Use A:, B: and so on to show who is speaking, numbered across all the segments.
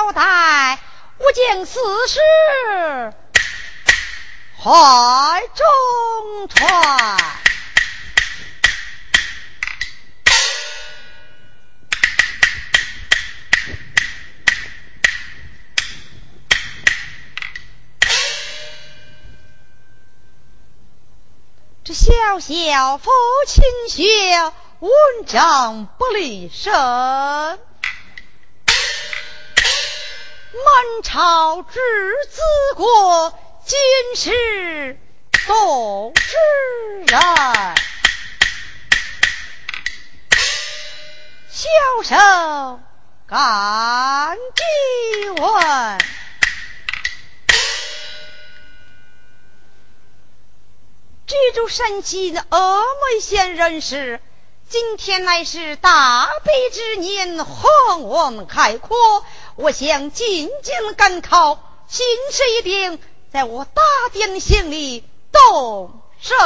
A: 交代，我将此事怀中传。这小小父亲学。文章不离身，满朝之子国，今世都知人。小生敢记问，居住山西的峨眉县人士。今天乃是大悲之年，宏文开阔，我想进京赶考，心事一定在我大殿行里动身。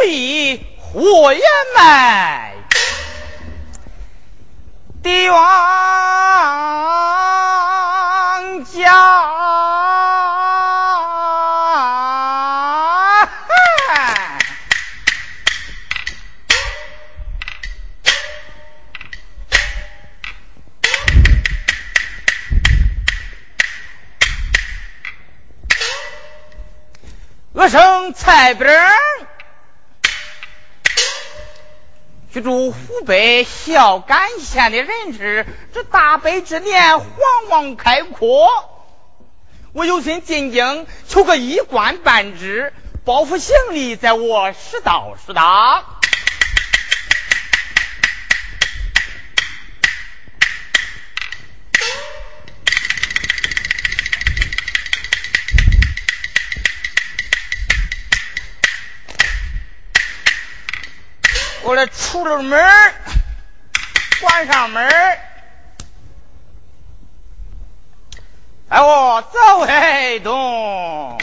B: 为火焰北孝感县的人士，这大悲之年，皇王开阔，我有心进京求个一官半职，包袱行李，在我拾到拾到。我来出了门关上门哎，我走黑东，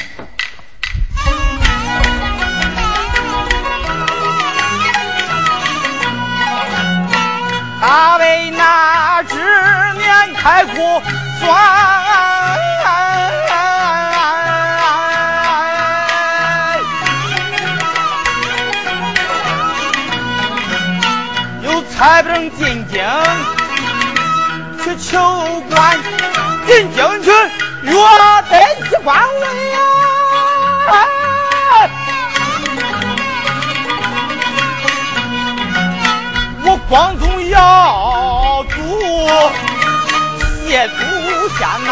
B: 他为那只面开阔算。还不能进京去求官，进京去我得去官位呀！我光宗耀祖，谢祖先呐！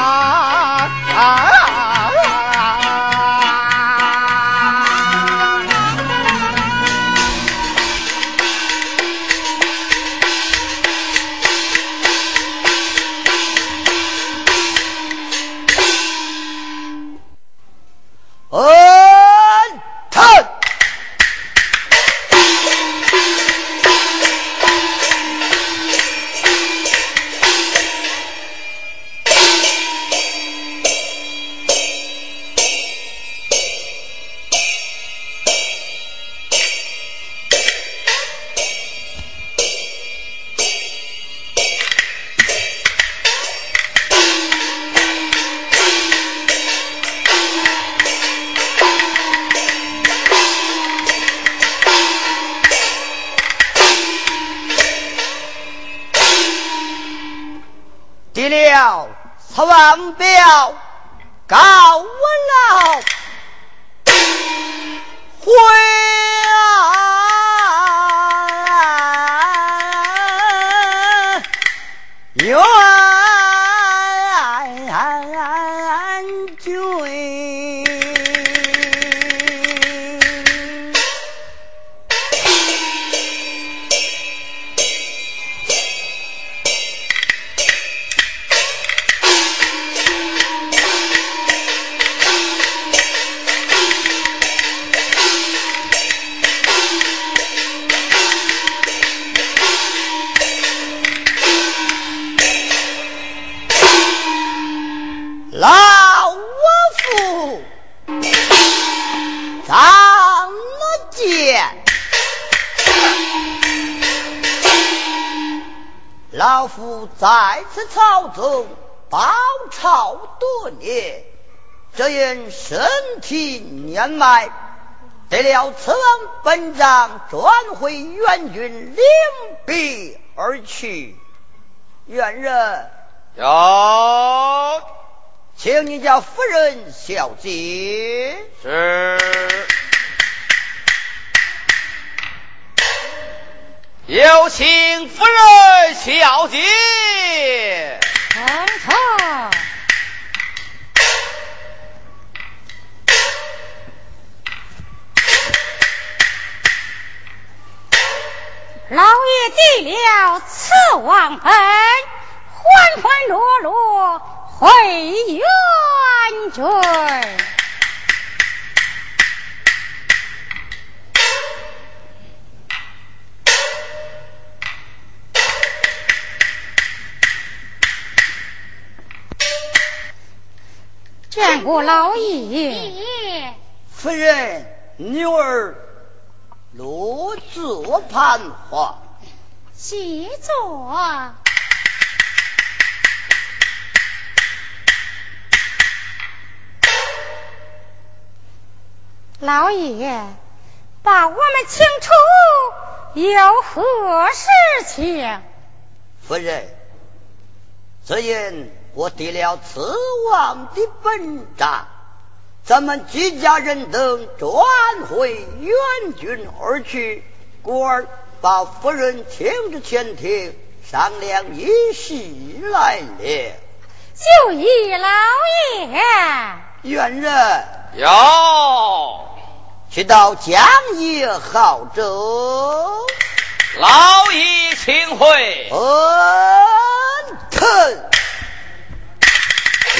C: 他王彪告我老回愿。老再次朝中报朝多年，只因身体年迈，得了此王本章转回元军领兵而去。元人
B: 有，
C: 请你家夫人小姐。
B: 是。有请夫人小姐。
A: 皇上，老爷递了此王本，欢欢乐乐回元军。见过老爷，
C: 夫人，女儿落座盘话。
A: 谢座。老爷，把我们请出，有何事情？
C: 夫人，只因。我得了此王的本章，咱们几家人等转回援军而去。故而把夫人请至前厅商量一事来了。
A: 就依老爷，
C: 元人
B: 有，
C: 去到江野好州，
B: 老爷请回。
C: 恩肯。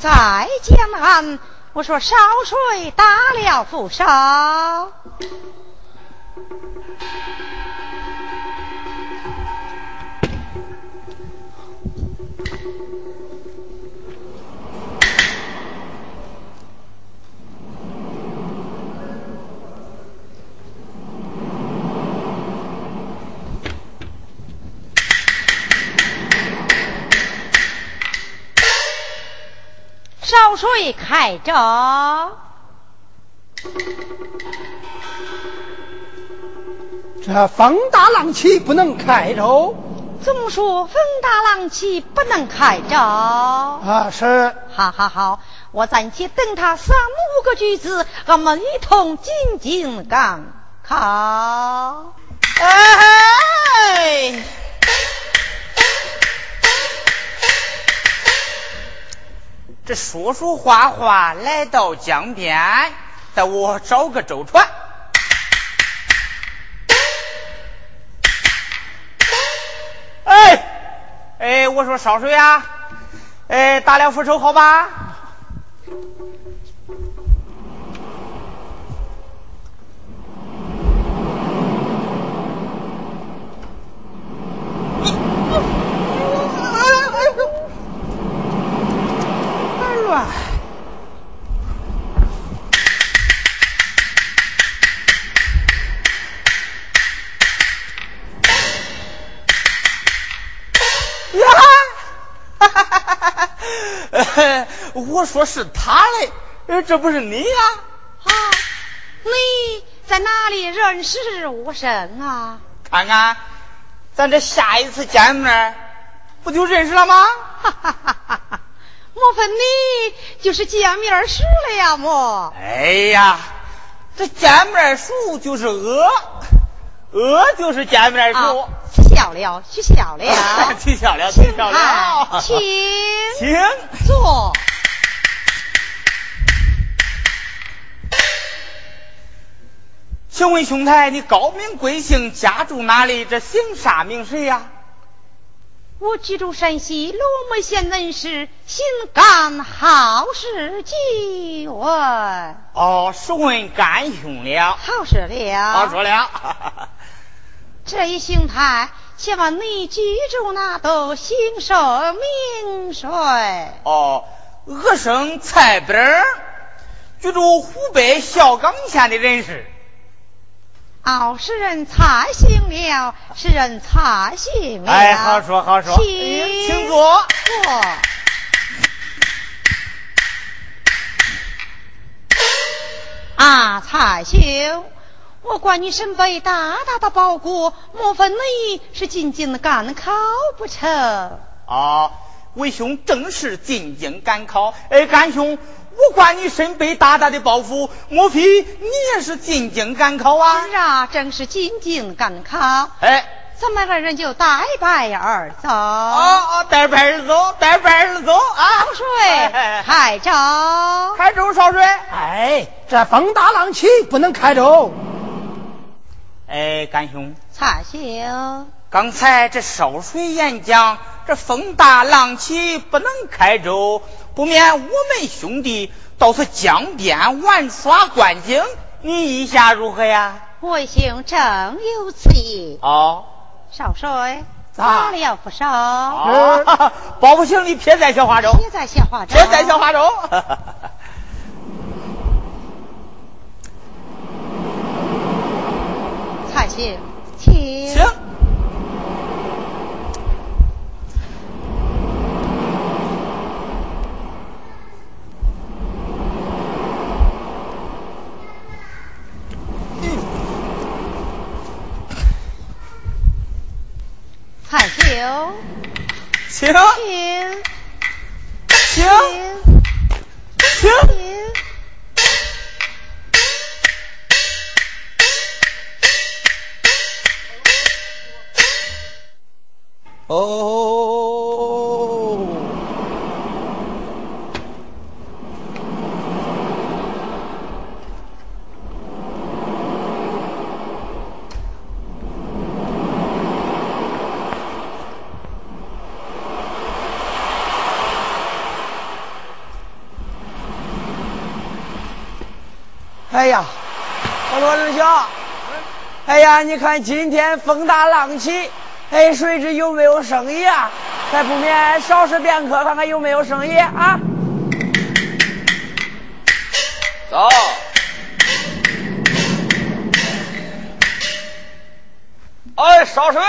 A: 在江南我说烧水打了覆烧烧水开着，
D: 这风大浪起不能开着。
A: 怎么说风大浪起不能开着？
D: 啊，是。
A: 好好好，我暂且等他三五个句子，俺们一同进进赶考。
D: 哎。
B: 这说说话话来到江边，带我找个舟船。哎哎，我说烧水啊，哎，打了扶手好吧？呀！哈 我说是他嘞，这不是你呀？
A: 啊，你在哪里认识我生啊？
B: 看看，咱这下一次见面，不就认识了吗？
A: 哈哈哈哈！莫非你就是见面时了呀？莫？
B: 哎呀，这见面熟就是鹅，鹅就是见面熟。
A: 取笑了，取笑了，
B: 取笑了，取笑了。
A: 请，
B: 请
A: 坐。
B: 请问兄台，你高名贵姓，家住哪里？这姓啥名谁呀？
A: 我居住山西罗门县人士，心肝好事即问。
B: 哦，是问干兄了。
A: 好事了。
B: 好说了。
A: 这一兄台，请问你居住那都姓寿名谁？
B: 哦，我生蔡本，居住湖北孝冈县的人士。
A: 哦，是人蔡姓了，是人蔡姓了。
B: 哎，好说好说，
A: 请
B: 请坐。
A: 坐。啊，蔡兄，我管你身背大大的包裹，莫非你是进京赶考不成？
B: 啊，为兄正是进京赶考。哎，干兄。我管你身背大大的包袱，莫非你也是进京赶考啊？
A: 是啊，正是进京赶考。
B: 哎，
A: 咱们二人就带拜而走。
B: 哦哦，带拜而走，带拜而走啊！
A: 烧水，开舟，
B: 开舟烧水。
D: 哎，这风大浪起，不能开舟。
B: 哎，干兄，
A: 蔡兄，
B: 刚才这烧水演讲，这风大浪起，不能开舟。不免我们兄弟到此江边玩耍观景，你意下如何呀？
A: 为兄正有此意。
B: 哦，
A: 少帅，打了不少。
B: 哦，包不行，你撇在小花舟。
A: 撇在小花舟。
B: 撇在小花舟。
A: 蔡兄，请。
B: 请。请，
A: 请，
B: 请，
E: 呀，你看今天风大浪起，哎，谁知有没有生意啊？再不免少时便客，看看有没有生意啊？
C: 走。哎，烧水。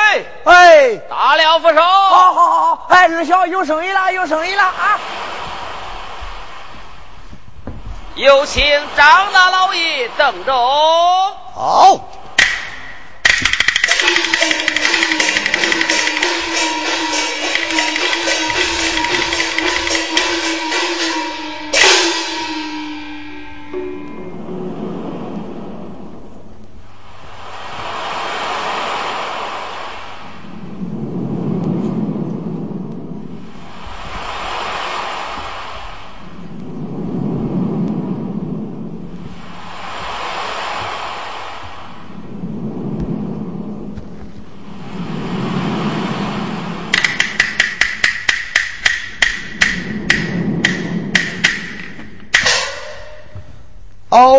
E: 哎，
C: 大了扶手。
E: 好好好，哎，二小有生意了，有生意了啊！
C: 有请张大老爷登舟。
E: 好。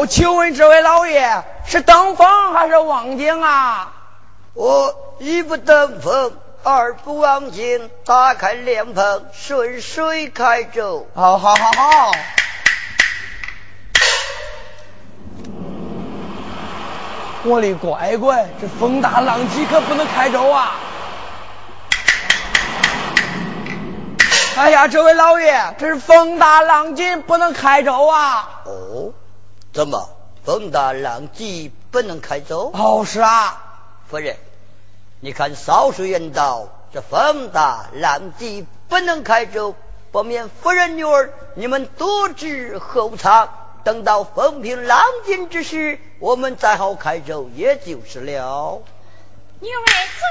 E: 哦，请问这位老爷是登峰还是望京啊？
C: 我一不登峰，二不望京，打开莲蓬，顺水开舟。
E: 好好好好。我的乖乖，这风大浪急可不能开舟啊！哎呀，这位老爷，这是风大浪急，不能开舟啊！
C: 哦，怎么风大浪急不能开舟？
E: 好事啊，
C: 夫人，你看少数人道，这风大浪急不能开舟，不免夫人女儿你们多知后藏。等到风平浪静之时，我们再好开舟，也就是了。
F: 女儿遵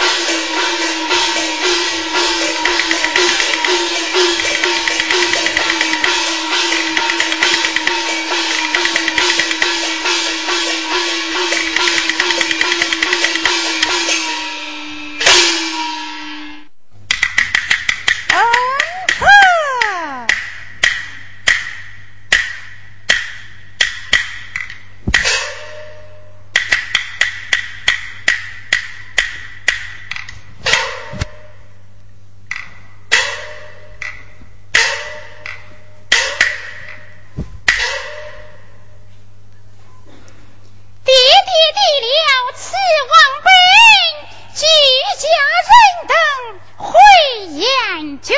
B: 到
A: 去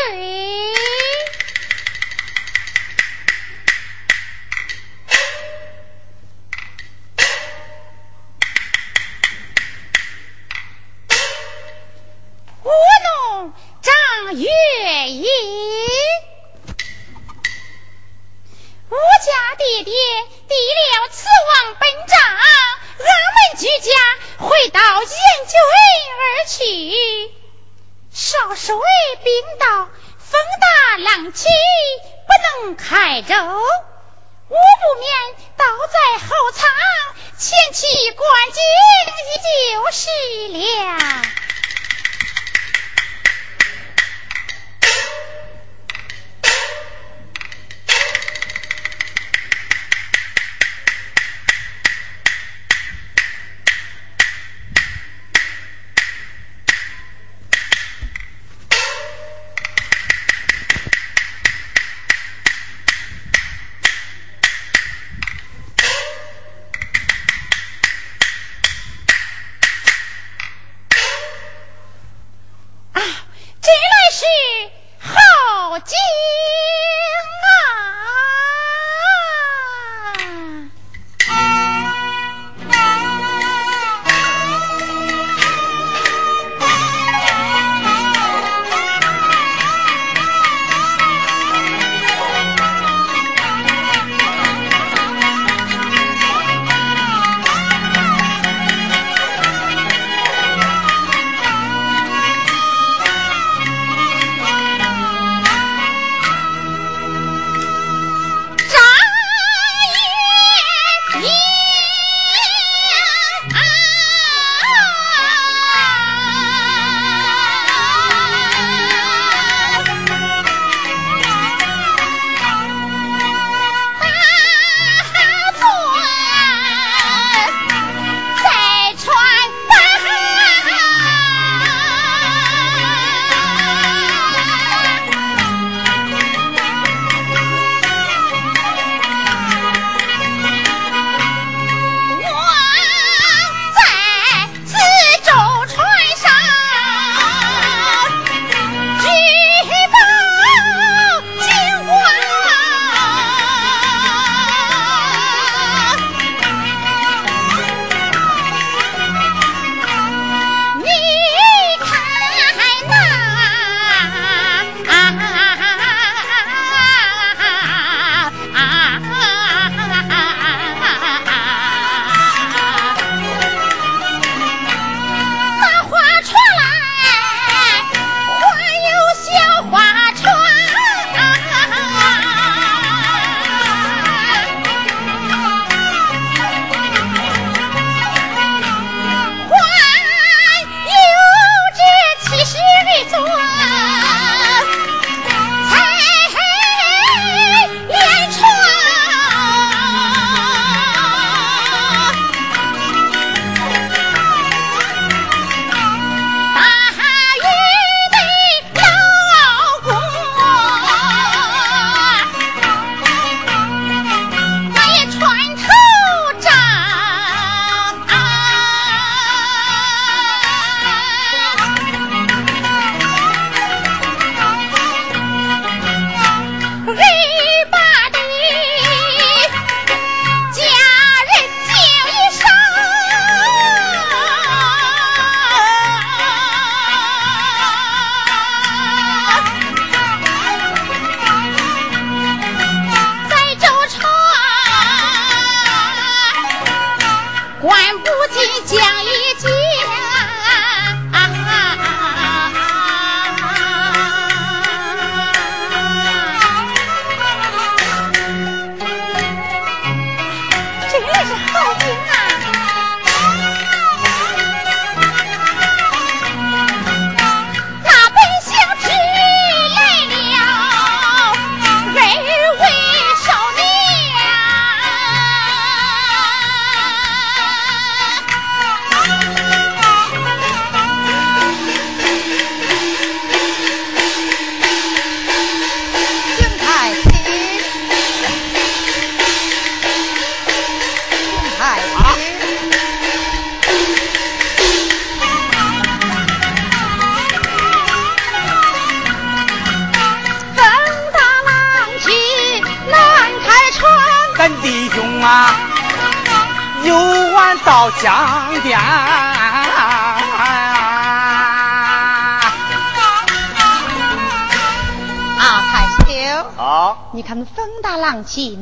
A: 万不及将一。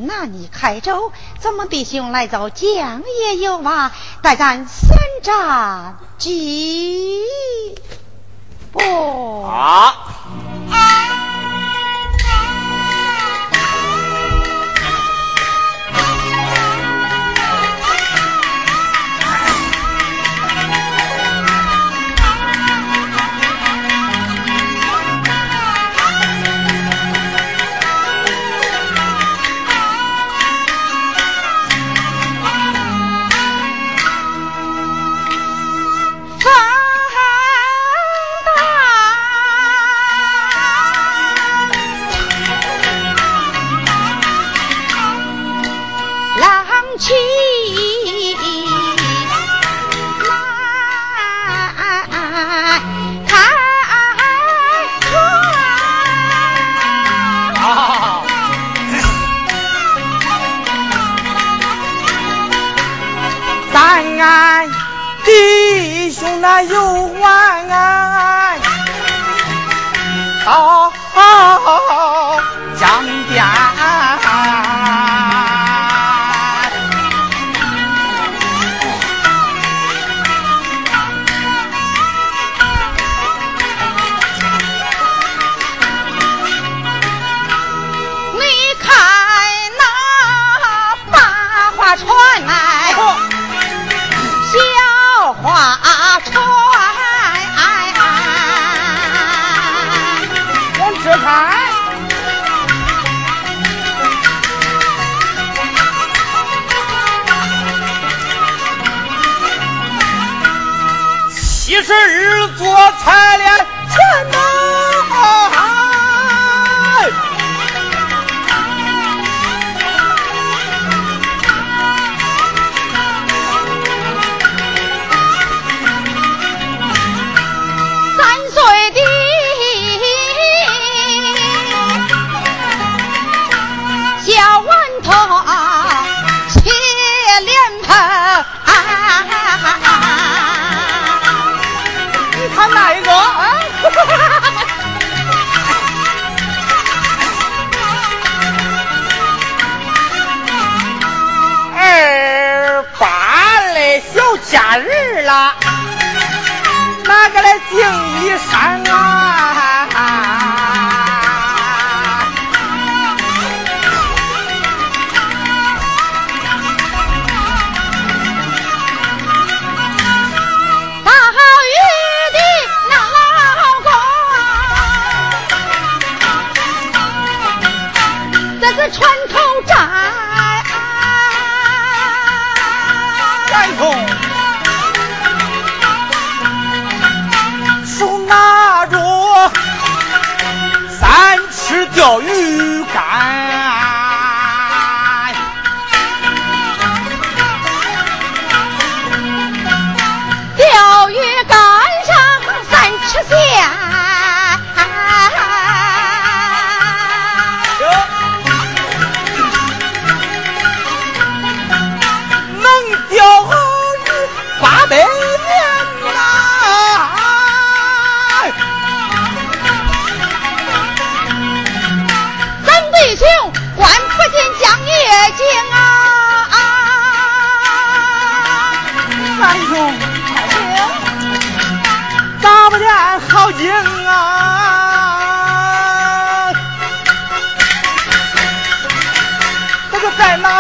A: 那你开州，咱们弟兄来走江也有啊，待咱三战几定一山。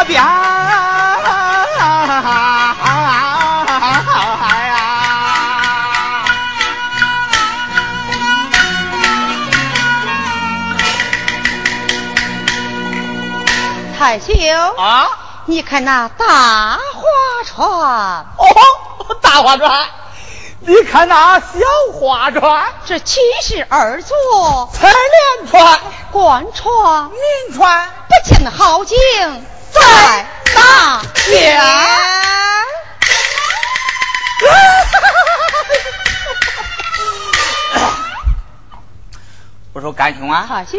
A: 步。
B: 好。
A: 太兄
B: 啊，
A: 你看那大花船。
B: 哦，大花船，你看那小花船，
A: 这七十二座
B: 彩莲船、
A: 官船、
B: 民船，
A: 不见好景在大边。
B: 我说干兄啊，
A: 好兄，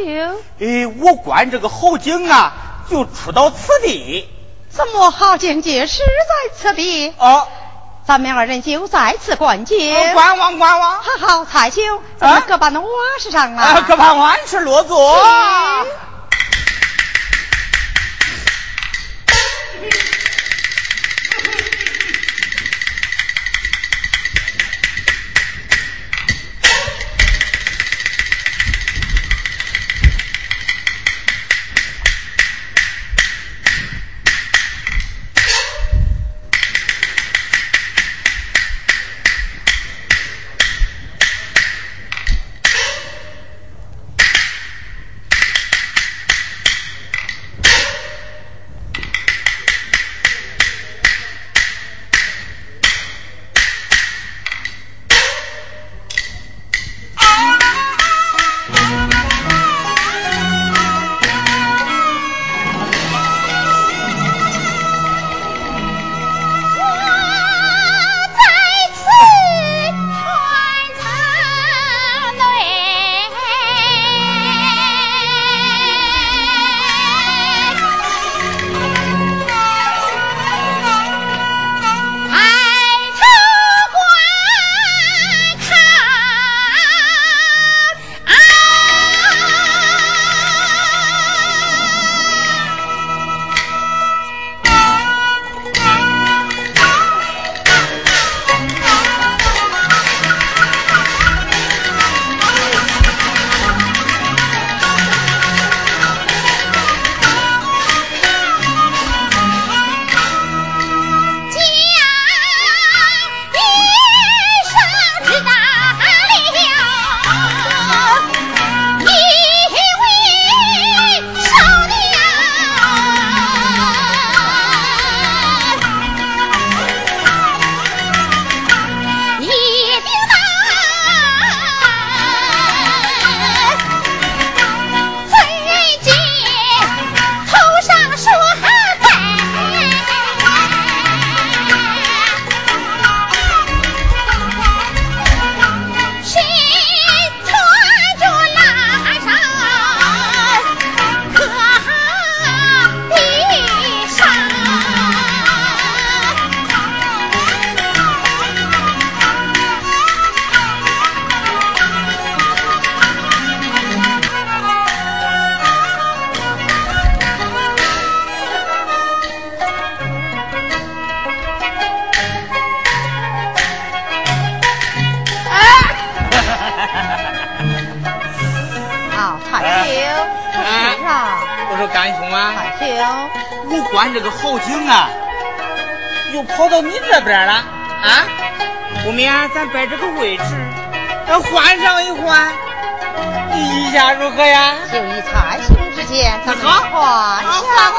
B: 哎，我观这个好景啊，就出到此地。
A: 怎么好境界是在此地？
F: 哦，
A: 咱们二人就在此观景。
F: 观望观望。
A: 好好，彩兄，咱们各把那瓦石上啊，
F: 各把碗事落座。把这个位置咱换上一换意下如何呀？
A: 就以财兄之见咱
F: 好。换
A: 下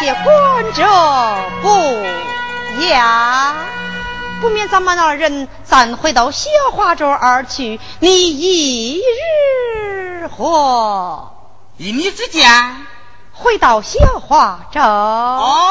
A: 些观者不雅。不免咱们二人暂回到小花桌而去，你一日何？
F: 依你之见，
A: 回到小花桌。
F: 哦，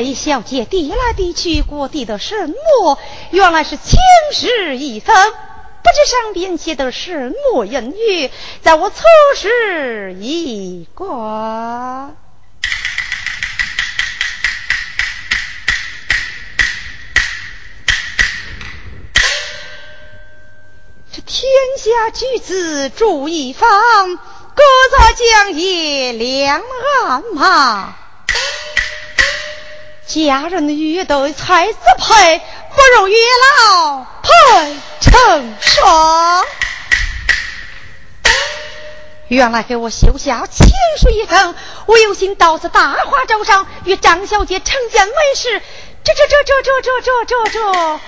A: 这一小姐递来递去，过递的什么？原来是青石一封，不知上边写的什么言语，在我测试一卦。这天下举子住一方，各在江夜两岸嘛。家人遇得才子配，不如月老配成双。原来给我绣下情书一封，我有心到此大花洲上与张小姐成见为实。这这这这这这这这这，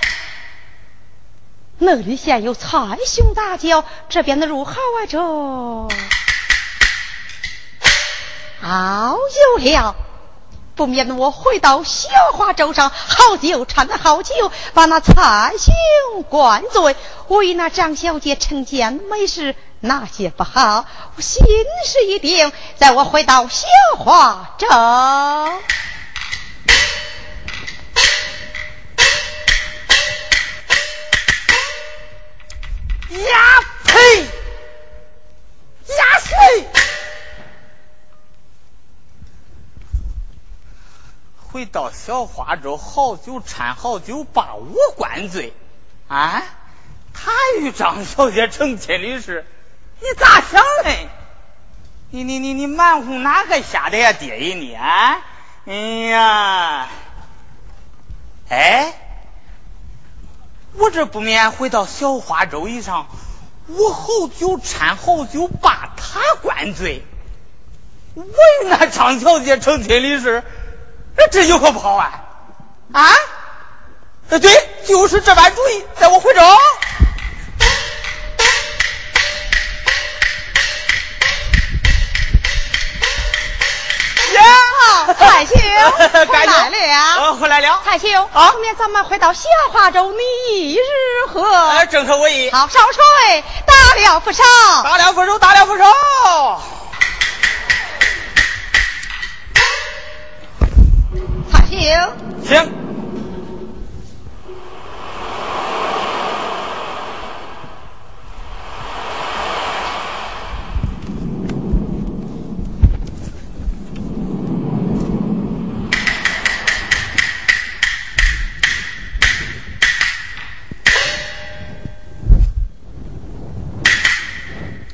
A: 那里现有蔡兄大轿，这边的如何啊？这，好有了。不免我回到绣花洲上，好酒掺好酒，把那彩兄灌醉，为那张小姐成奸没事，那些不好，我心事一定。在我回到绣花洲，
B: 呀呸！呀谁？回到小花洲，好酒掺好酒，把我灌醉。啊，他与张小姐成亲的事，你咋想嘞？你你你你满哄哪个瞎的呀，爹爷你啊？哎呀，哎，我这不免回到小花洲以上，我好酒掺好酒，把他灌醉，为那张小姐成亲的事。这有可不好啊！啊，对，就是这般主意，在我回州。
A: 呀，太秀
B: 回
A: 来了，
B: 回来了。
A: 太兄，后面咱们回到小华州，你如何？
B: 正合我意。
A: 好，少帅，打了不少，
B: 打了不少，打了不少。
A: 酒。
B: 行。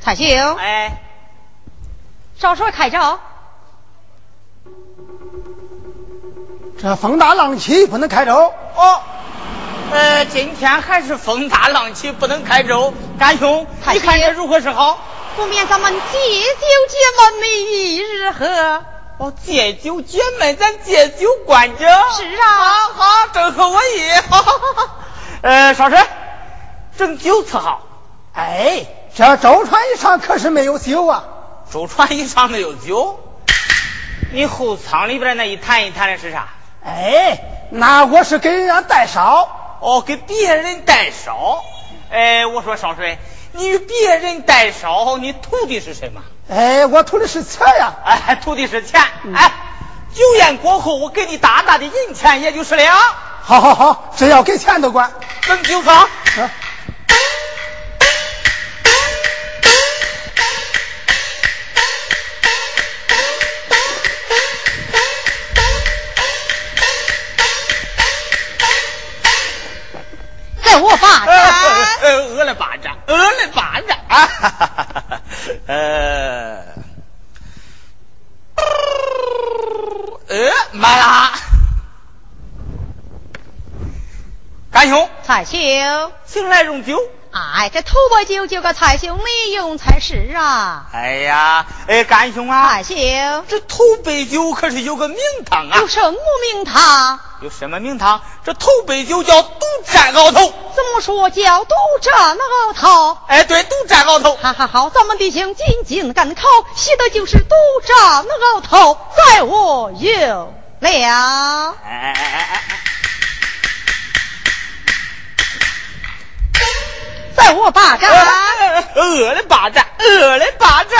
A: 彩秀，
B: 哎，
A: 少帅开照。
D: 这风大浪起，不能开舟。
B: 哦，呃，今天还是风大浪起，不能开舟。干兄，你看这如何是好？
A: 不免咱们借酒解闷，一日喝。
B: 哦，借酒解闷，咱借酒灌酒。
A: 是啊，
B: 好，好，正合我意。好好好。呃，少帅，整酒伺好。
D: 哎，这舟船以上可是没有酒啊。
B: 舟船以上没有酒？你后舱里边那一坛一坛的是啥？
D: 哎，那我是给人家代烧，
B: 哦，给别人代烧。哎，我说少帅，你与别人代烧，你图的是什么？
D: 哎，我图的是钱呀。
B: 哎，图的是钱。哎，酒宴过后，我给你大大的银钱，也就是了。
D: 好好好，只要给钱都管。
B: 等酒上。
A: 我
B: 呃了巴掌，啊，呃，呃，满了，干兄，
A: 蔡兄，
B: 请来用酒。
A: 哎，这头把酒就个蔡兄你用才是啊！
B: 哎呀，哎，干兄啊，
A: 蔡兄，
B: 这头杯酒可是有个名堂啊！
A: 有什么名堂？
B: 有什么名堂？这头杯酒叫独占鳌头。
A: 怎么说叫独占鳌头？
B: 哎，对，独占鳌头。
A: 哈哈，好，咱们弟兄进京赶考，写的就是独占鳌头，在我有了。哎哎哎哎哎！在我霸占，
B: 我的霸占，我的巴掌，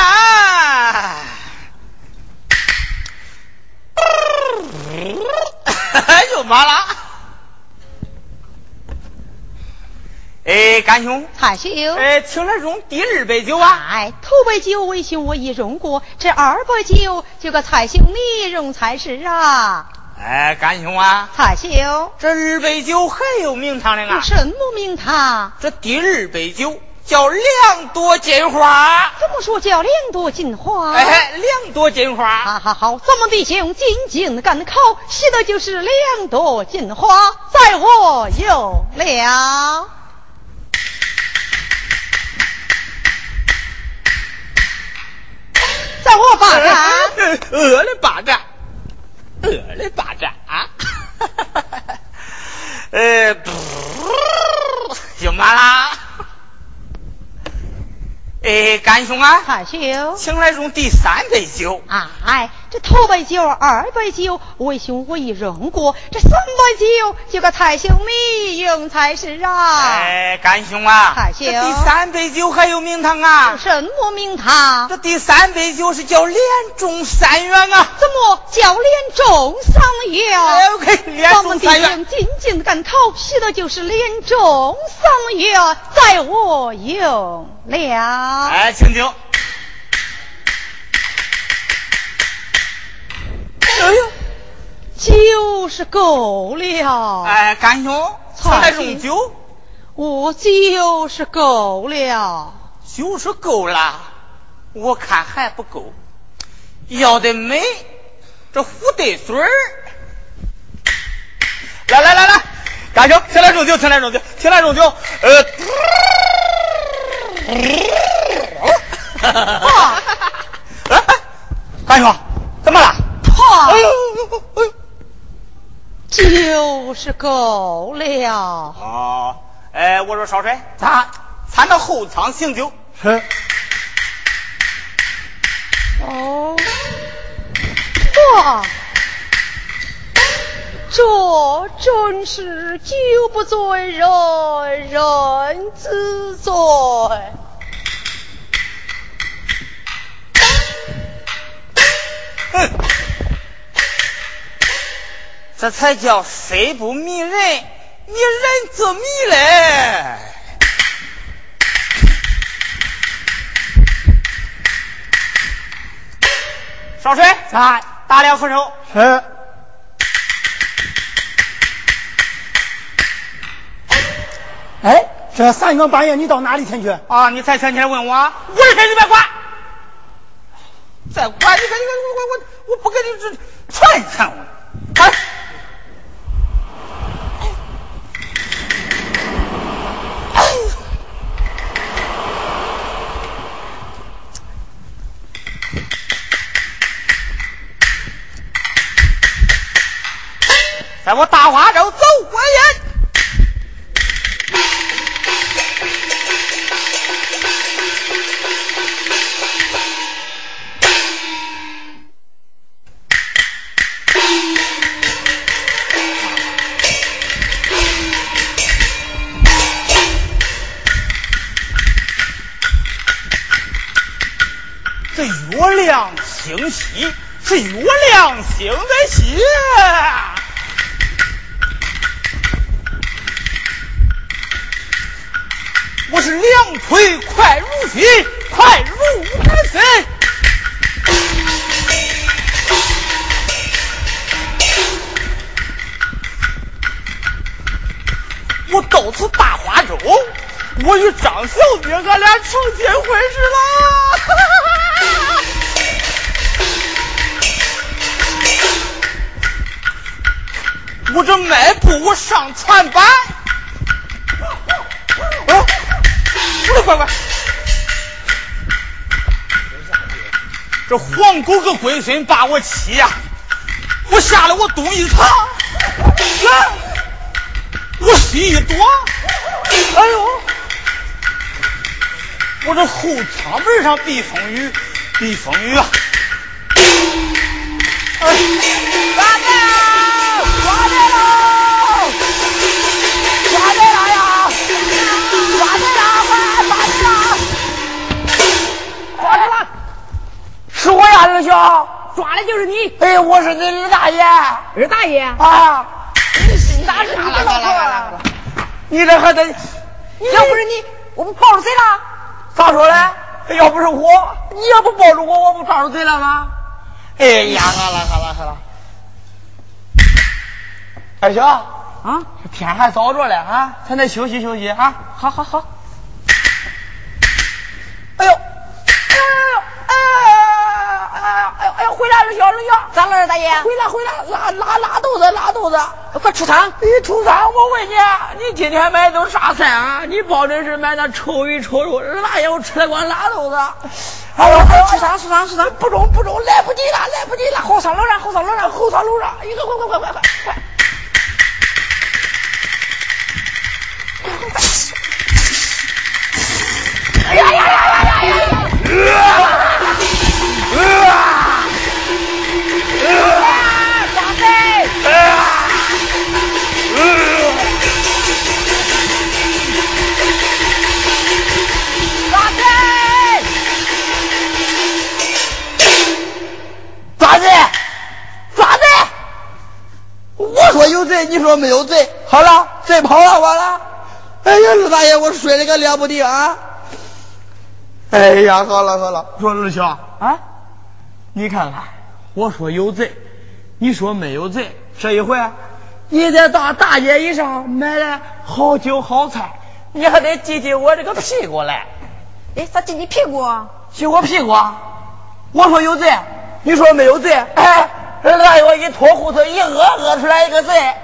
B: 哎呦妈啦！哎，干兄，
A: 蔡兄，
B: 哎，请来用第二杯酒啊！
A: 哎，头杯酒为兄我已用过，这二杯酒就个蔡兄你用才是啊！
B: 哎，干兄啊，
A: 蔡兄，
B: 这二杯酒还有名堂的啊？
A: 什么名堂？
B: 这第二杯酒叫两朵金花。
A: 怎么说叫两朵金花？
B: 哎，两朵金花。
A: 好好好，咱们弟兄紧紧赶考，写的就是两朵金花，在我有了。在我巴掌，
B: 我的巴掌，我的巴掌啊！呃，就完啦。哎，干兄啊，
A: 害羞，
B: 请来用第三杯酒。
A: 哎，这头杯酒、二杯酒，为兄我已认过，这三杯酒就个蔡兄你用才是啊。
B: 哎，干兄啊，
A: 蔡兄，
B: 这第三杯酒还有名堂啊？
A: 什么名堂？
B: 这第三杯酒是叫连中三元啊？
A: 怎么叫连中三元？
B: 哎，OK，连中三元。
A: 紧紧赶考，写的就是连中三元，在我用了。
B: 哎，请酒。
A: 哎呦，酒是够了。
B: 哎，干兄，才来用酒。
A: 我酒是够了。
B: 酒是够了，我看还不够，要得美，这虎得水儿。来来来来，干兄，请来用酒，请来用酒，请来用酒。呃。干兄，怎么了？
A: 哈！哎呦哎呦！就是够了。
B: 啊，哎，我说少帅，
D: 咱
B: 咱到后舱醒酒。
D: 是。
A: 哦。哇！这真是酒不醉人人自醉。
B: 哼，这才叫水不迷人，你人自迷嘞。烧水，
D: 在
B: 打两扶手。
D: 是。哎，这三更半夜你到哪里前去？
B: 啊，你才想起来问我？我的事你别管。再管你看，你看我我我我不跟你这传传我，哎。在我大花州走过眼。月亮星稀，是月亮星在稀。我是两腿快如飞，快如赶飞。我到此大花洲，我与张小姐俺俩成亲婚事啦。我这迈步，我上船板。快快，这黄狗个龟孙把我欺呀！我吓得我东一藏，啊！我西一躲，哎呦！我这后舱门上避风雨，避风雨啊！哎。
E: 哎呀，二小，
F: 抓的就是你！
E: 哎，我是你二大爷，
F: 二大爷。
E: 啊！
F: 你咋是你老婆？
E: 你这还得，
F: 要不是你，我不抱着谁了？
E: 咋说嘞？要不是我，你要不抱着我，我不抓住谁了？吗？哎呀，好了？好了？好了！二小
F: 啊，
E: 天还早着嘞啊，咱得休息休息啊！
F: 好，好，好。
E: 哎呦！啊啊！哎哎哎！回来了，小龙虾，
F: 咋了，大爷？回
E: 来回来，拉拉拉肚子，拉肚子，
F: 快出仓！
E: 你，出仓！我问你，你今天买的都啥菜啊？你保证是买的臭鱼臭肉，大爷我吃的光拉肚子！
F: 哎呦，出仓出仓出仓，
E: 不中不中，来不及了，来不及了，
F: 后仓楼上后仓楼上
E: 后仓楼上，哎呦快快快快快快！哎呀呀呀呀呀！有贼，你说没有贼。好了，贼跑了，完了。哎呀，二大爷，我摔了个了不得啊！哎呀，好了好了，说二小啊，你看看，我说有贼，你说没有贼，这一回你在大大街以上买了好酒好菜，你还得挤挤我这个屁股来。
F: 哎，咋挤你屁股？
E: 挤我屁股？我说有贼，你说没有贼？哎，二大爷我一脱裤子一饿，饿出来一个贼，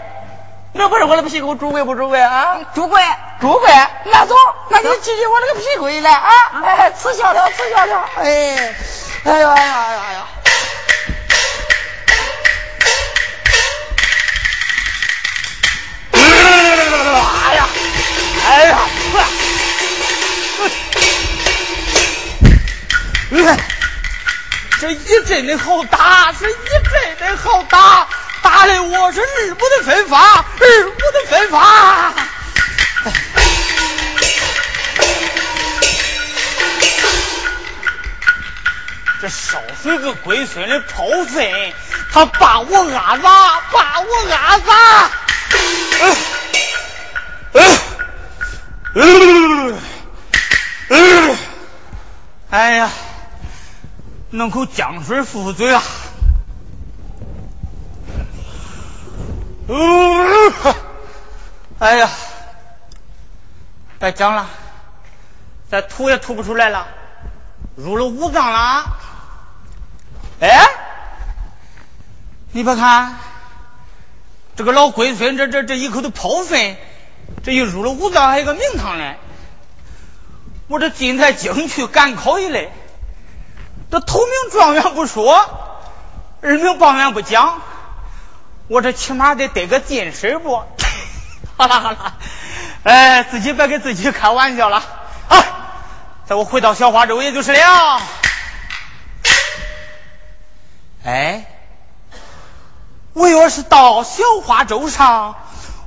E: 那不是我的屁股，主贵不主贵啊？
F: 主贵，
E: 主贵，那走，那你挤挤我这个屁股来啊！哎，吃笑了，吃笑了，哎，哎呀哎呀哎呀哎呀！哎呀，哎呀，
B: 哎，这一阵的好打，这一阵的好打，打的我是日不得分发，日不得分发。这少岁个龟孙的跑粪，他把我压咋？把我压咋？哎呀，弄口姜水敷敷嘴啊！哎呀，别讲了，再吐也吐不出来了，入了五脏了。哎，你别看这个老龟孙，这这这一口的泡粪，这一入了五脏还有个名堂嘞。我这进台京去赶考一类，这头名状元不说，二名状元不讲，我这起码得得个进士不？好了好了，哎，自己别给自己开玩笑了啊！在我回到小花洲也就是了。哎，我要是到小花洲上，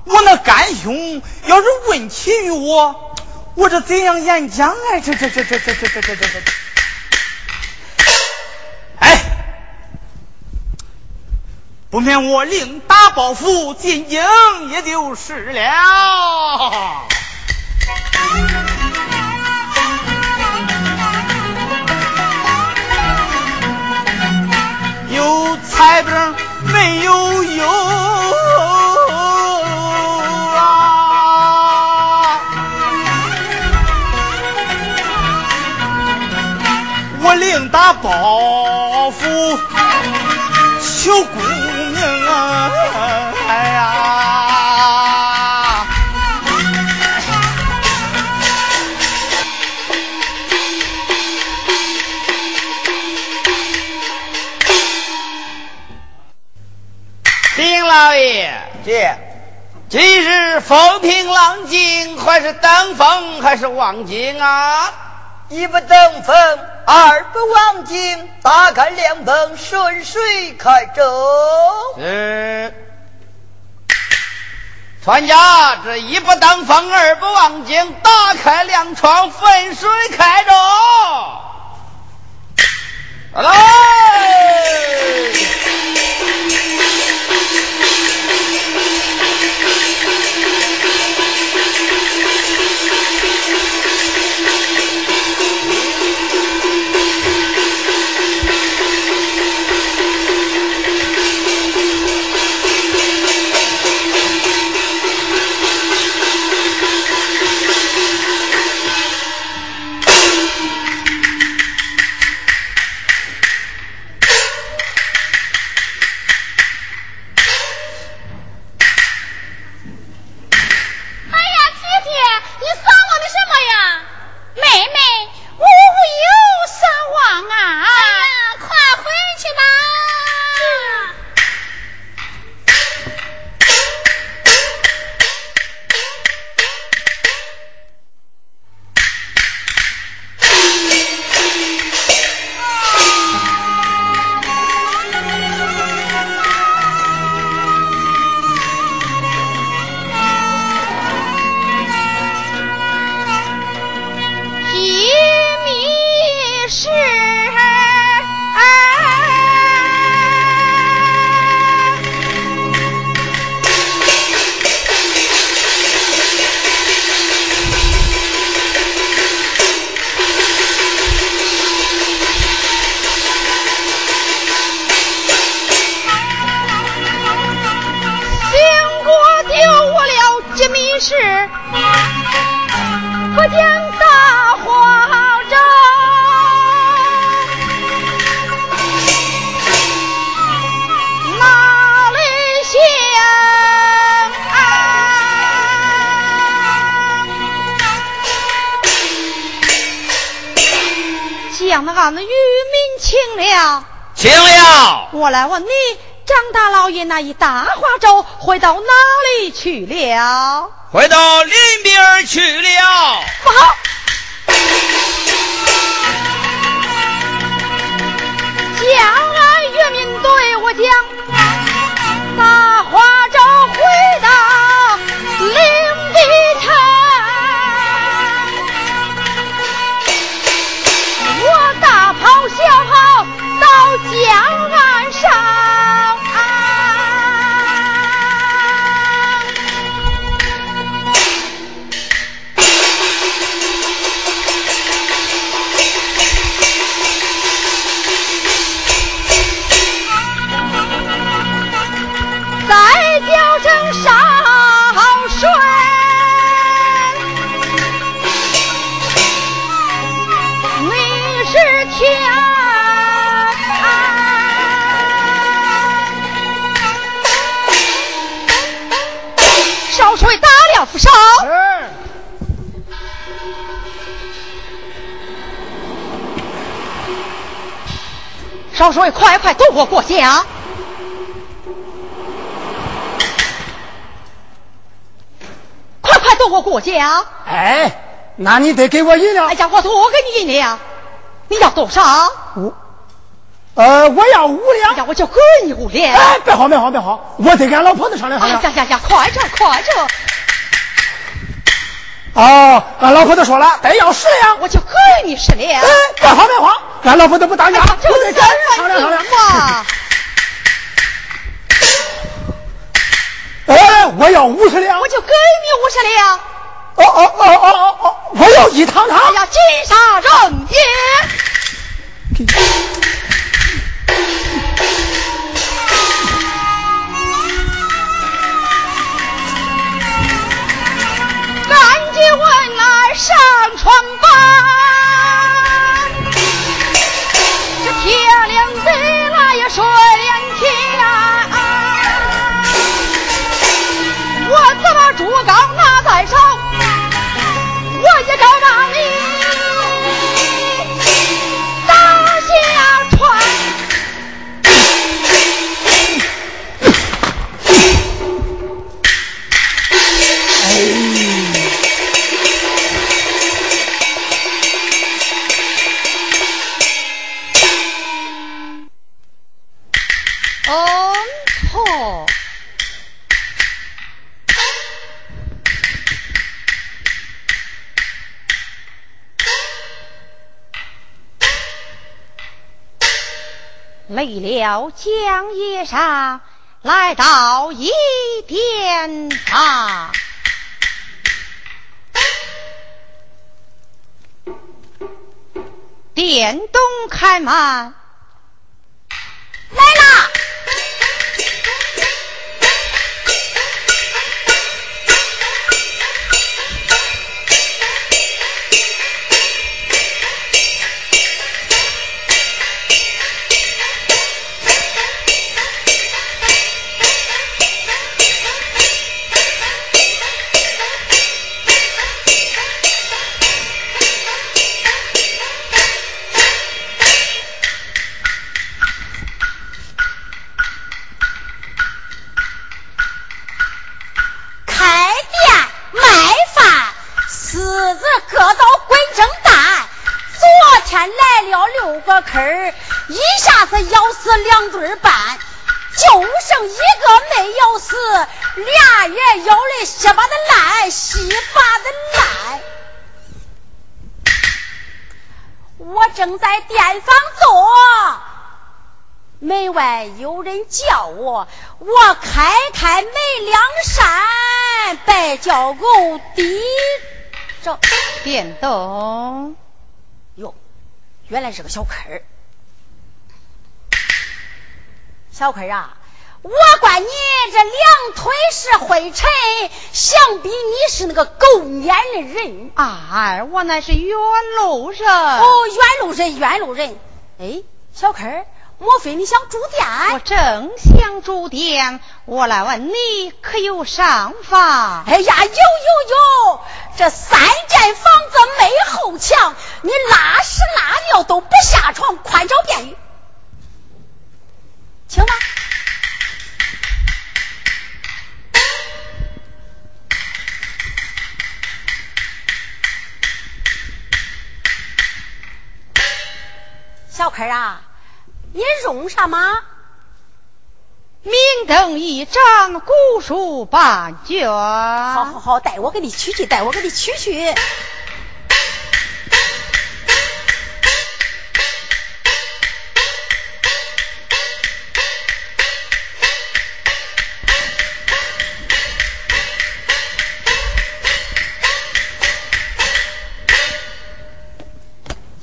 B: 我那干兄要是问起于我。我这怎样演讲哎？这这这这这这这这这这！不免我另打包袱进京，也就是了。有彩灯没有油啊！我另打包袱求
C: 姑。
B: 今日风平浪静，还是等风，还是望京啊？
C: 一不等风，二不望京，打开两本顺水开舟。
B: 是，船家这一不当风，二不望京，打开两窗分水开舟。来。
A: 快快渡过过江！
D: 哎，那你得给我银两。
A: 哎呀，我多给你银两。你要多少？
D: 五。呃，我要五两。
A: 哎呀，我就给你五两。
D: 哎，别好，别好，别好，我得跟俺老婆子商量商量。
A: 呀呀呀，快着，快着！
D: 哦，俺老婆子说了，得要十两，
A: 我就给你十两。
D: 哎，别慌别慌，俺老婆子不当家，
A: 就
D: 得跟商量商量
A: 嘛。
D: 哎，我要五十两，
A: 我就给你五十两。
D: 哦哦哦哦哦哦，我要一堂堂。
A: 哎呀，金沙人也。赶紧问来上床吧，这天亮的那也睡竹篙拿在手，我也该把为了江夜上，来到一殿啊。殿东开门，来啦！
F: 他咬死两对半，就剩一个没咬死，俩也咬的稀巴的烂，稀巴的烂。我正在店房坐。门外有人叫我，我开开门两扇，白叫狗低着。
A: 电动，
F: 哟，原来是个小坑儿。小坤啊，我管你这两腿是灰尘，想必你是那个狗撵的人。
A: 哎，我那是远路人。
F: 哦，远路人，远路人。哎，小坤莫非你想住店？
A: 我正想住店，我来问你可有上房？
F: 哎呀，有有有！这三间房子没后墙，你拉屎拉尿都不下床，宽敞便于。请吧。小坤啊，你用什么？
A: 明灯一盏，古书半卷。
F: 好好好，带我给你取去，带我给你取去。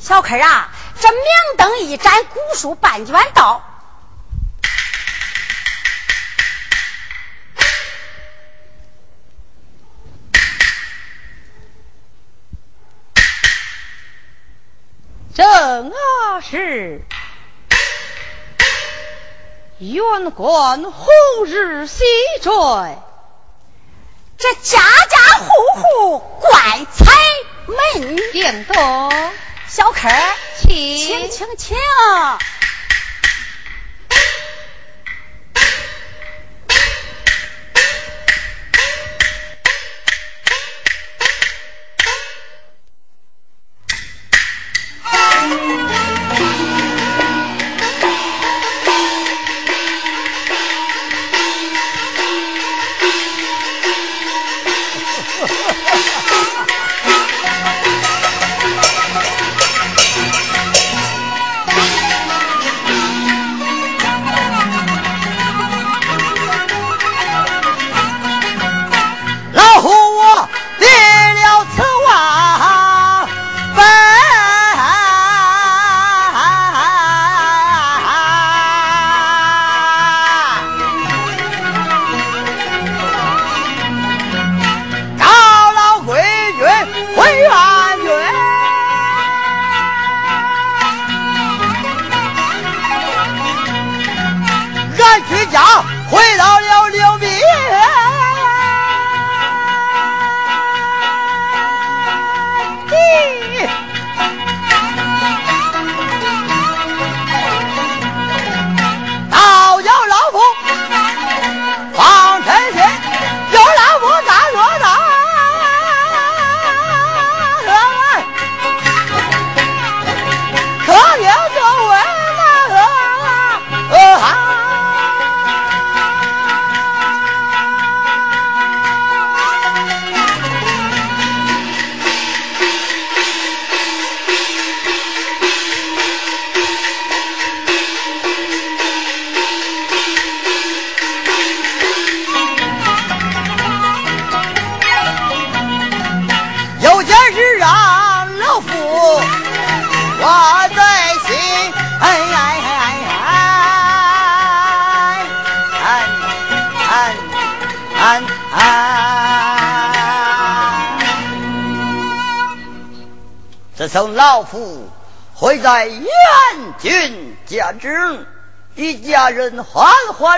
F: 小客啊。这明灯一盏，古书半卷到。
A: 正啊是，远观红日西坠，
F: 这家家户户怪彩门。
A: 电动。
F: 小客，请请请。
C: 曾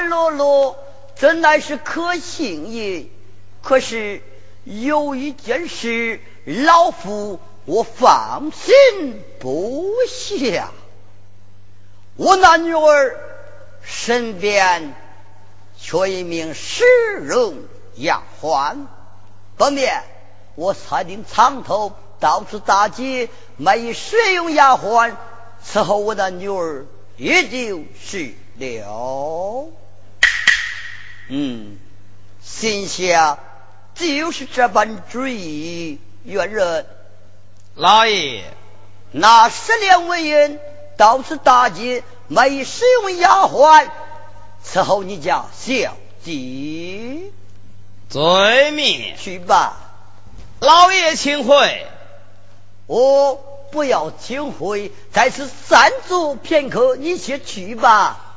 C: 欢乐乐，真乃是可信也。可是有一件事，老夫我放心不下。我那女儿身边缺一名使用丫鬟，不免我裁定长头。到处大街买一使用丫鬟伺候我的女儿，也就是了。嗯，心下就是这般主意。元人，
B: 老爷，
C: 那十两纹银到此大街卖一使用丫鬟伺候你家小姐，
B: 罪命
C: 去吧。
B: 老爷，请回。
C: 我不要请回，在此暂住片刻，你先去吧。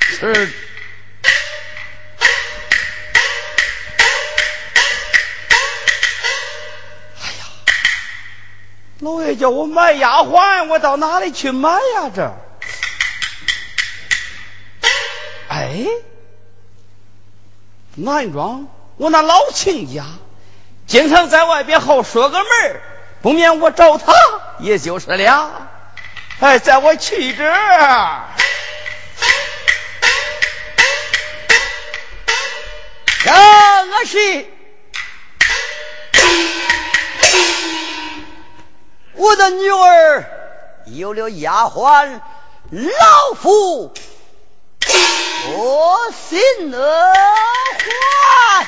B: 是。
G: 老爷叫我买丫鬟，我到哪里去买呀？这，哎，南庄，我那老亲家经常在外边好说个门不免我找他也就是了。哎，在我去这。正是，
C: 我的女儿有了丫鬟老夫我心乐哈